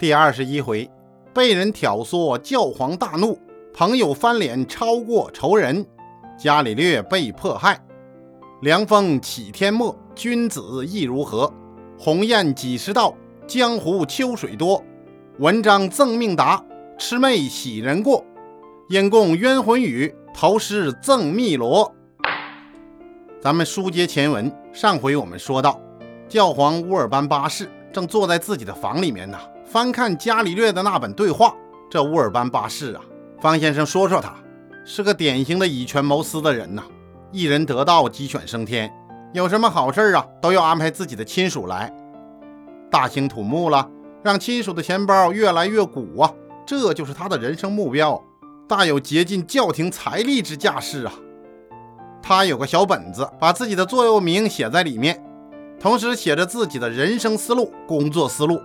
第二十一回，被人挑唆，教皇大怒，朋友翻脸超过仇人，伽利略被迫害。凉风起天末，君子意如何？鸿雁几时到？江湖秋水多。文章赠命达，魑魅喜人过。因供冤魂语，投诗赠汨罗。咱们书接前文，上回我们说到，教皇乌尔班八世正坐在自己的房里面呢，翻看伽利略的那本对话。这乌尔班八世啊，方先生说说他，是个典型的以权谋私的人呐。一人得道，鸡犬升天，有什么好事啊，都要安排自己的亲属来，大兴土木了，让亲属的钱包越来越鼓啊，这就是他的人生目标，大有竭尽教廷财力之架势啊。他有个小本子，把自己的座右铭写在里面，同时写着自己的人生思路、工作思路。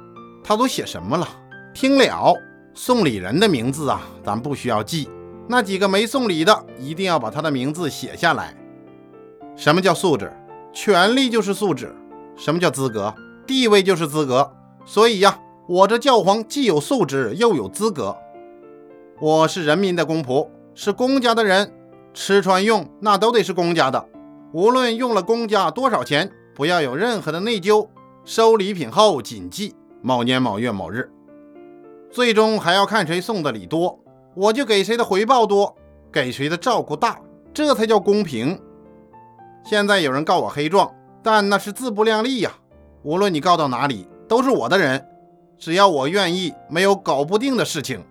他都写什么了？听了，送礼人的名字啊，咱不需要记。那几个没送礼的，一定要把他的名字写下来。什么叫素质？权力就是素质。什么叫资格？地位就是资格。所以呀，我这教皇既有素质，又有资格。我是人民的公仆，是公家的人。吃穿用那都得是公家的，无论用了公家多少钱，不要有任何的内疚。收礼品后谨记某年某月某日，最终还要看谁送的礼多，我就给谁的回报多，给谁的照顾大，这才叫公平。现在有人告我黑状，但那是自不量力呀。无论你告到哪里，都是我的人，只要我愿意，没有搞不定的事情。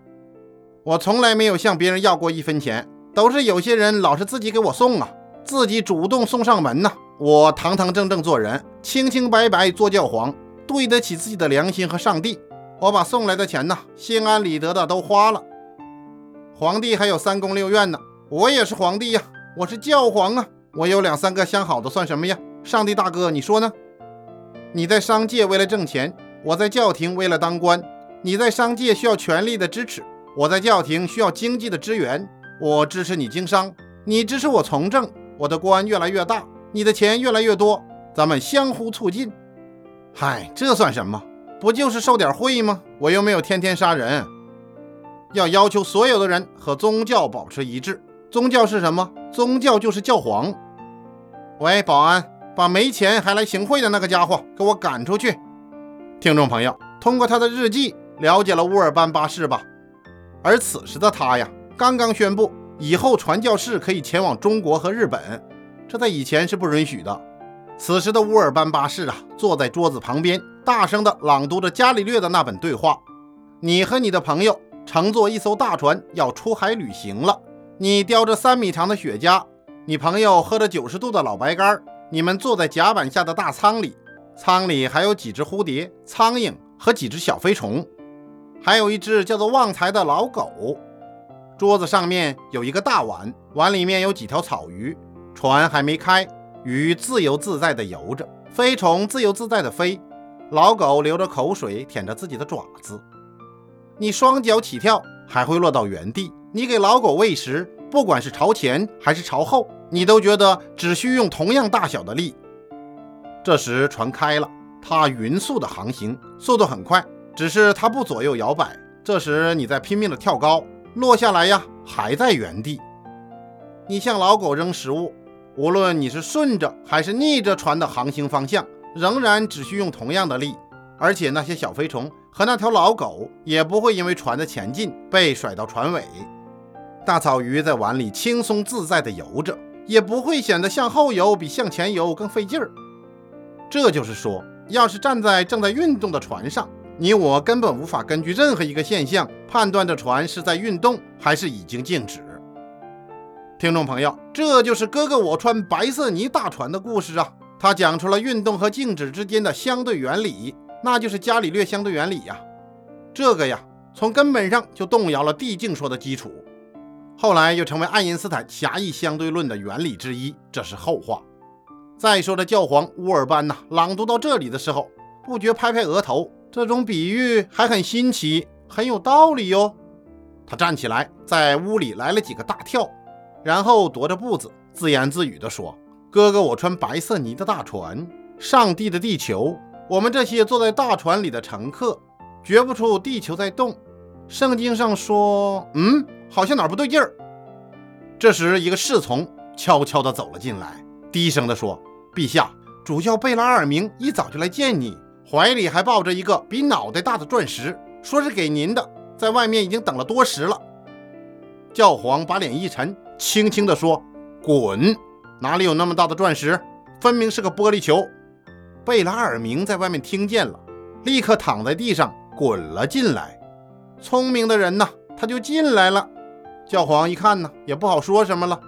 我从来没有向别人要过一分钱。都是有些人老是自己给我送啊，自己主动送上门呐。我堂堂正正做人，清清白白做教皇，对得起自己的良心和上帝。我把送来的钱呐，心安理得的都花了。皇帝还有三宫六院呢，我也是皇帝呀，我是教皇啊，我有两三个相好的算什么呀？上帝大哥，你说呢？你在商界为了挣钱，我在教廷为了当官。你在商界需要权力的支持，我在教廷需要经济的支援。我支持你经商，你支持我从政，我的官越来越大，你的钱越来越多，咱们相互促进。嗨，这算什么？不就是受点贿吗？我又没有天天杀人。要要求所有的人和宗教保持一致。宗教是什么？宗教就是教皇。喂，保安，把没钱还来行贿的那个家伙给我赶出去。听众朋友，通过他的日记了解了乌尔班八世吧？而此时的他呀。刚刚宣布，以后传教士可以前往中国和日本，这在以前是不允许的。此时的乌尔班巴士啊，坐在桌子旁边，大声地朗读着伽利略的那本对话：“你和你的朋友乘坐一艘大船要出海旅行了。你叼着三米长的雪茄，你朋友喝着九十度的老白干。你们坐在甲板下的大舱里，舱里还有几只蝴蝶、苍蝇和几只小飞虫，还有一只叫做旺财的老狗。”桌子上面有一个大碗，碗里面有几条草鱼。船还没开，鱼自由自在地游着，飞虫自由自在地飞。老狗流着口水，舔着自己的爪子。你双脚起跳，还会落到原地。你给老狗喂食，不管是朝前还是朝后，你都觉得只需用同样大小的力。这时船开了，它匀速的航行，速度很快，只是它不左右摇摆。这时你在拼命的跳高。落下来呀，还在原地。你向老狗扔食物，无论你是顺着还是逆着船的航行方向，仍然只需用同样的力。而且那些小飞虫和那条老狗也不会因为船的前进被甩到船尾。大草鱼在碗里轻松自在地游着，也不会显得向后游比向前游更费劲儿。这就是说，要是站在正在运动的船上。你我根本无法根据任何一个现象判断这船是在运动还是已经静止。听众朋友，这就是哥哥我穿白色泥大船的故事啊！他讲出了运动和静止之间的相对原理，那就是伽利略相对原理呀。这个呀，从根本上就动摇了地静说的基础，后来又成为爱因斯坦狭义相对论的原理之一，这是后话。再说这教皇乌尔班呐，朗读到这里的时候，不觉拍拍额头。这种比喻还很新奇，很有道理哟。他站起来，在屋里来了几个大跳，然后踱着步子，自言自语地说：“哥哥，我穿白色泥的大船，上帝的地球，我们这些坐在大船里的乘客，觉不出地球在动。圣经上说，嗯，好像哪儿不对劲儿。这时，一个侍从悄悄地走了进来，低声地说：“陛下，主教贝拉尔明一早就来见你，怀里还抱着一个比脑袋大的钻石，说是给您的，在外面已经等了多时了。”教皇把脸一沉，轻轻地说：“滚！哪里有那么大的钻石？分明是个玻璃球。”贝拉尔明在外面听见了，立刻躺在地上滚了进来。聪明的人呐，他就进来了。教皇一看呢，也不好说什么了。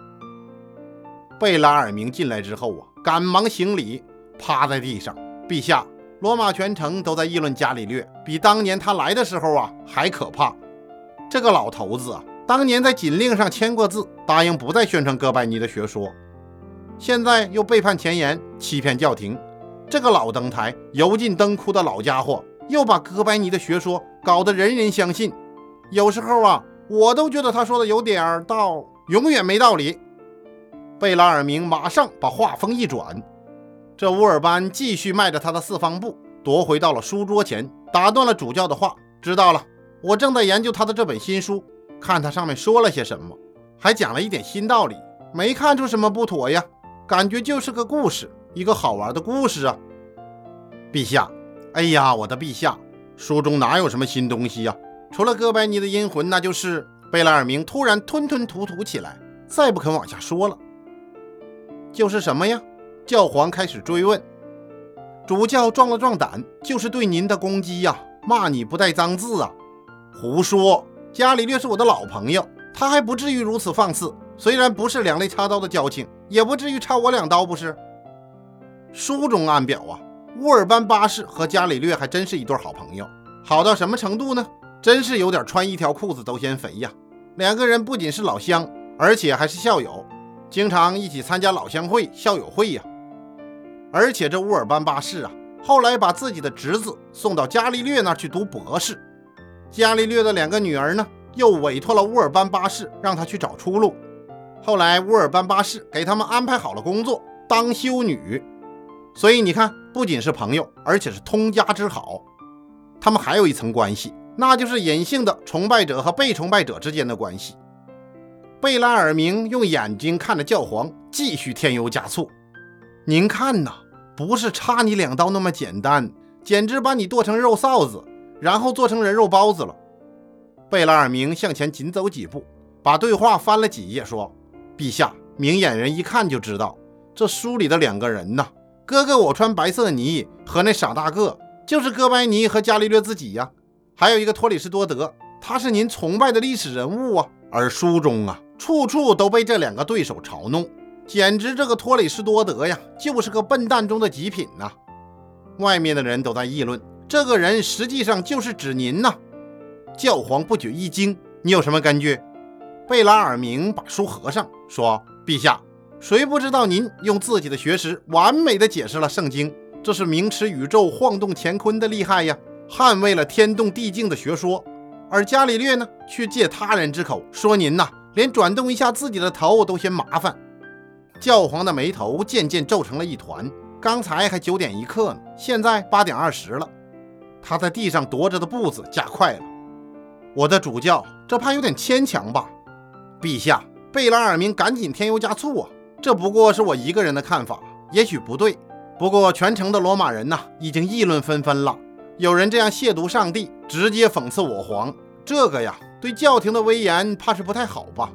贝拉尔明进来之后啊，赶忙行礼，趴在地上。陛下，罗马全城都在议论伽利略，比当年他来的时候啊还可怕。这个老头子啊，当年在禁令上签过字，答应不再宣传哥白尼的学说，现在又背叛前言，欺骗教廷。这个老登台、油尽灯枯的老家伙，又把哥白尼的学说搞得人人相信。有时候啊。我都觉得他说的有点儿道，永远没道理。贝拉尔明马上把话锋一转，这乌尔班继续迈着他的四方步，踱回到了书桌前，打断了主教的话：“知道了，我正在研究他的这本新书，看他上面说了些什么，还讲了一点新道理，没看出什么不妥呀，感觉就是个故事，一个好玩的故事啊。”陛下，哎呀，我的陛下，书中哪有什么新东西呀？除了哥白尼的阴魂，那就是贝拉尔明突然吞吞吐吐起来，再不肯往下说了。就是什么呀？教皇开始追问。主教壮了壮胆，就是对您的攻击呀，骂你不带脏字啊！胡说！伽利略是我的老朋友，他还不至于如此放肆。虽然不是两肋插刀的交情，也不至于插我两刀，不是？书中暗表啊，乌尔班八世和伽利略还真是一对好朋友，好到什么程度呢？真是有点穿一条裤子都嫌肥呀！两个人不仅是老乡，而且还是校友，经常一起参加老乡会、校友会呀。而且这乌尔班八世啊，后来把自己的侄子送到伽利略那儿去读博士。伽利略的两个女儿呢，又委托了乌尔班八世，让他去找出路。后来乌尔班八世给他们安排好了工作，当修女。所以你看，不仅是朋友，而且是通家之好。他们还有一层关系。那就是隐性的崇拜者和被崇拜者之间的关系。贝拉尔明用眼睛看着教皇，继续添油加醋：“您看呐，不是插你两刀那么简单，简直把你剁成肉臊子，然后做成人肉包子了。”贝拉尔明向前紧走几步，把对话翻了几页，说：“陛下，明眼人一看就知道，这书里的两个人呐，哥哥我穿白色呢和那傻大个，就是哥白尼和伽利略自己呀。”还有一个托里斯多德，他是您崇拜的历史人物啊。而书中啊，处处都被这两个对手嘲弄，简直这个托里斯多德呀，就是个笨蛋中的极品呐。外面的人都在议论，这个人实际上就是指您呐。教皇不觉一惊：“你有什么根据？”贝拉尔明把书合上，说：“陛下，谁不知道您用自己的学识完美的解释了圣经？这是名驰宇宙、晃动乾坤的厉害呀！”捍卫了天动地静的学说，而伽利略呢，却借他人之口说您呐，连转动一下自己的头都嫌麻烦。教皇的眉头渐渐皱成了一团。刚才还九点一刻呢，现在八点二十了。他在地上踱着的步子加快了。我的主教，这怕有点牵强吧？陛下，贝拉尔明赶紧添油加醋啊！这不过是我一个人的看法，也许不对。不过全城的罗马人呐，已经议论纷纷了。有人这样亵渎上帝，直接讽刺我皇，这个呀，对教廷的威严怕是不太好吧？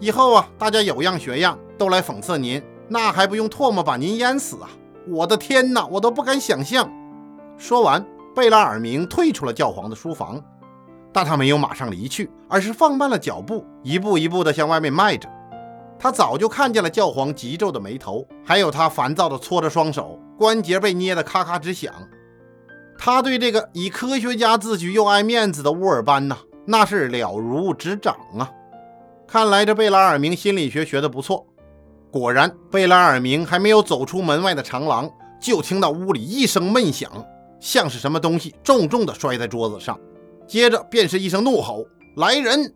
以后啊，大家有样学样，都来讽刺您，那还不用唾沫把您淹死啊？我的天哪，我都不敢想象。说完，贝拉尔明退出了教皇的书房，但他没有马上离去，而是放慢了脚步，一步一步地向外面迈着。他早就看见了教皇急皱的眉头，还有他烦躁地搓着双手，关节被捏得咔咔直响。他对这个以科学家自居又爱面子的乌尔班呐，那是了如指掌啊！看来这贝拉尔明心理学学得不错。果然，贝拉尔明还没有走出门外的长廊，就听到屋里一声闷响，像是什么东西重重地摔在桌子上。接着便是一声怒吼：“来人！”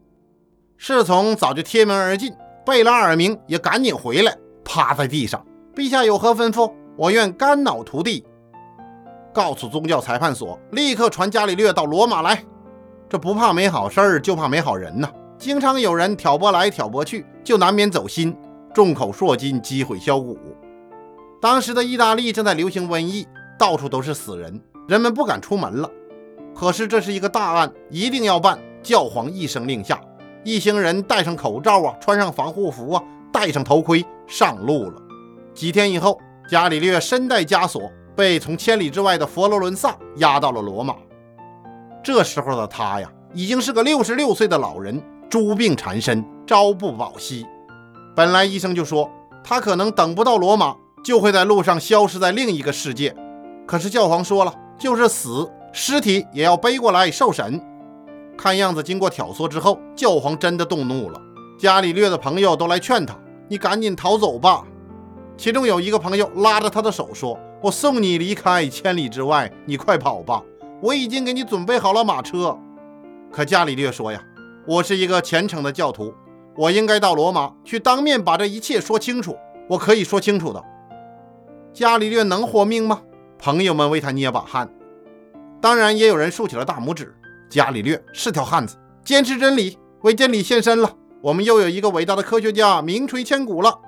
侍从早就贴门而进，贝拉尔明也赶紧回来，趴在地上：“陛下有何吩咐？我愿肝脑涂地。”告诉宗教裁判所，立刻传伽利略到罗马来。这不怕没好事儿，就怕没好人呐。经常有人挑拨来挑拨去，就难免走心，众口铄金，积毁销骨。当时的意大利正在流行瘟疫，到处都是死人，人们不敢出门了。可是这是一个大案，一定要办。教皇一声令下，一行人戴上口罩啊，穿上防护服啊，戴上头盔，上路了。几天以后，伽利略身带枷锁，被从千里之外的佛罗伦萨押到了罗马。这时候的他呀，已经是个六十六岁的老人，诸病缠身，朝不保夕。本来医生就说他可能等不到罗马，就会在路上消失在另一个世界。可是教皇说了，就是死，尸体也要背过来受审。看样子，经过挑唆之后，教皇真的动怒了。伽利略的朋友都来劝他：“你赶紧逃走吧。”其中有一个朋友拉着他的手说：“我送你离开千里之外，你快跑吧，我已经给你准备好了马车。”可伽利略说：“呀，我是一个虔诚的教徒，我应该到罗马去当面把这一切说清楚。我可以说清楚的。”伽利略能活命吗？朋友们为他捏把汗，当然也有人竖起了大拇指。伽利略是条汉子，坚持真理，为真理献身了。我们又有一个伟大的科学家，名垂千古了。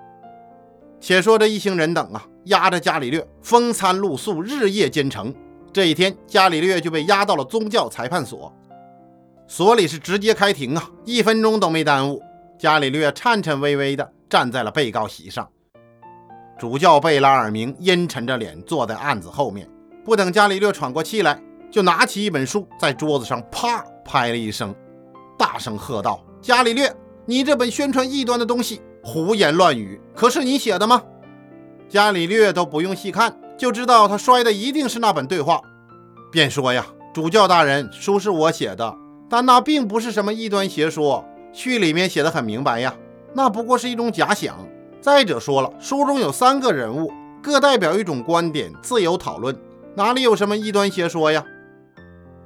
且说这一行人等啊，押着伽利略风餐露宿，日夜兼程。这一天，伽利略就被押到了宗教裁判所，所里是直接开庭啊，一分钟都没耽误。伽利略颤颤巍巍地站在了被告席上，主教贝拉尔明阴沉着脸坐在案子后面，不等伽利略喘过气来。就拿起一本书，在桌子上啪拍了一声，大声喝道：“伽利略，你这本宣传异端的东西，胡言乱语，可是你写的吗？”伽利略都不用细看，就知道他摔的一定是那本对话，便说：“呀，主教大人，书是我写的，但那并不是什么异端邪说，序里面写的很明白呀，那不过是一种假想。再者说了，书中有三个人物，各代表一种观点，自由讨论，哪里有什么异端邪说呀？”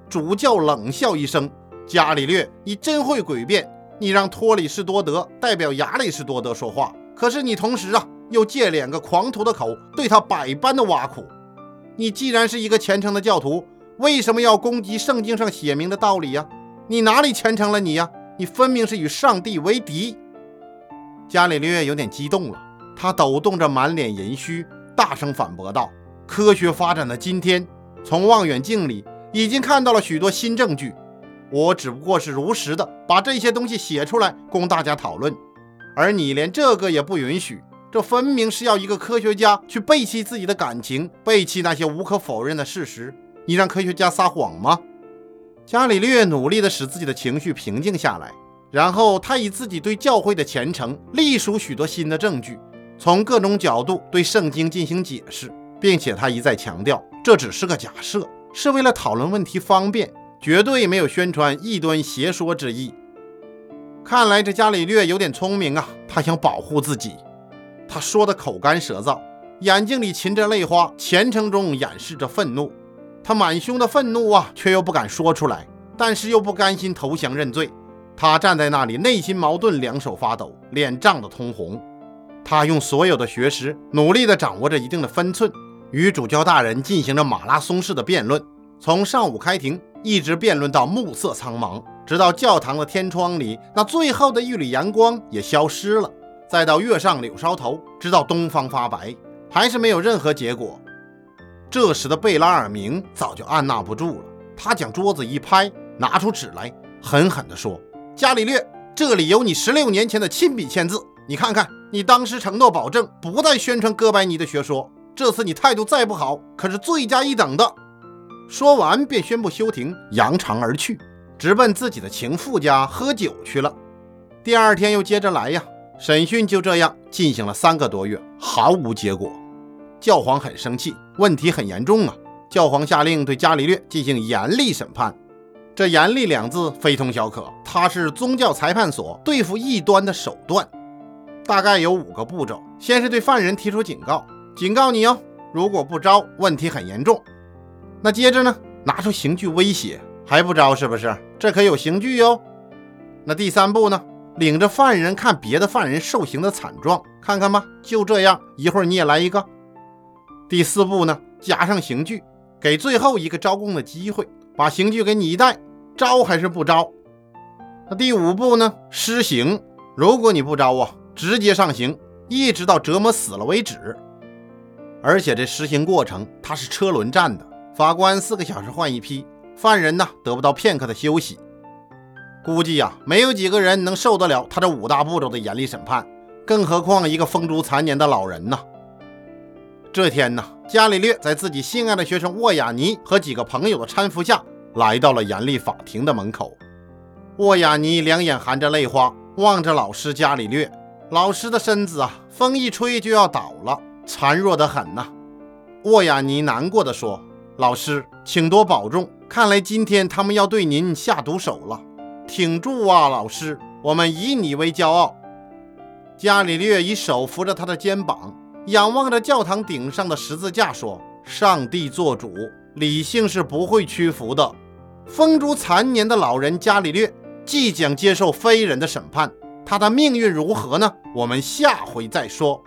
主教冷笑一声：“伽利略，你真会诡辩！你让托里士多德代表亚里士多德说话，可是你同时啊，又借两个狂徒的口对他百般的挖苦。你既然是一个虔诚的教徒，为什么要攻击圣经上写明的道理呀？你哪里虔诚了你呀？你分明是与上帝为敌！”伽利略有点激动了，他抖动着满脸银须，大声反驳道：“科学发展的今天，从望远镜里……”已经看到了许多新证据，我只不过是如实的把这些东西写出来供大家讨论，而你连这个也不允许，这分明是要一个科学家去背弃自己的感情，背弃那些无可否认的事实。你让科学家撒谎吗？伽利略努力的使自己的情绪平静下来，然后他以自己对教会的虔诚，隶属许多新的证据，从各种角度对圣经进行解释，并且他一再强调，这只是个假设。是为了讨论问题方便，绝对没有宣传异端邪说之意。看来这伽利略有点聪明啊，他想保护自己。他说的口干舌燥，眼睛里噙着泪花，虔诚中掩饰着愤怒。他满胸的愤怒啊，却又不敢说出来，但是又不甘心投降认罪。他站在那里，内心矛盾，两手发抖，脸涨得通红。他用所有的学识，努力地掌握着一定的分寸。与主教大人进行着马拉松式的辩论，从上午开庭，一直辩论到暮色苍茫，直到教堂的天窗里那最后的一缕阳光也消失了，再到月上柳梢头，直到东方发白，还是没有任何结果。这时的贝拉尔明早就按捺不住了，他将桌子一拍，拿出纸来，狠狠地说：“伽利略，这里有你十六年前的亲笔签字，你看看，你当时承诺保证不再宣传哥白尼的学说。”这次你态度再不好，可是罪加一等的。说完便宣布休庭，扬长而去，直奔自己的情妇家喝酒去了。第二天又接着来呀，审讯就这样进行了三个多月，毫无结果。教皇很生气，问题很严重啊！教皇下令对伽利略进行严厉审判。这“严厉”两字非同小可，它是宗教裁判所对付异端的手段。大概有五个步骤：先是对犯人提出警告。警告你哦，如果不招，问题很严重。那接着呢？拿出刑具威胁，还不招是不是？这可有刑具哟。那第三步呢？领着犯人看别的犯人受刑的惨状，看看吧。就这样，一会儿你也来一个。第四步呢？加上刑具，给最后一个招供的机会，把刑具给你一带，招还是不招？那第五步呢？施刑。如果你不招啊，直接上刑，一直到折磨死了为止。而且这施行过程它是车轮战的，法官四个小时换一批，犯人呢得不到片刻的休息。估计呀，没有几个人能受得了他这五大步骤的严厉审判，更何况一个风烛残年的老人呢？这天呢，伽利略在自己心爱的学生沃亚尼和几个朋友的搀扶下，来到了严厉法庭的门口。沃亚尼两眼含着泪花，望着老师伽利略。老师的身子啊，风一吹就要倒了，孱弱得很呐。沃亚尼难过的说：“老师，请多保重。看来今天他们要对您下毒手了。”挺住啊，老师！我们以你为骄傲。伽利略以手扶着他的肩膀，仰望着教堂顶上的十字架，说：“上帝做主，理性是不会屈服的。”风烛残年的老人伽利略即将接受非人的审判，他的命运如何呢？我们下回再说。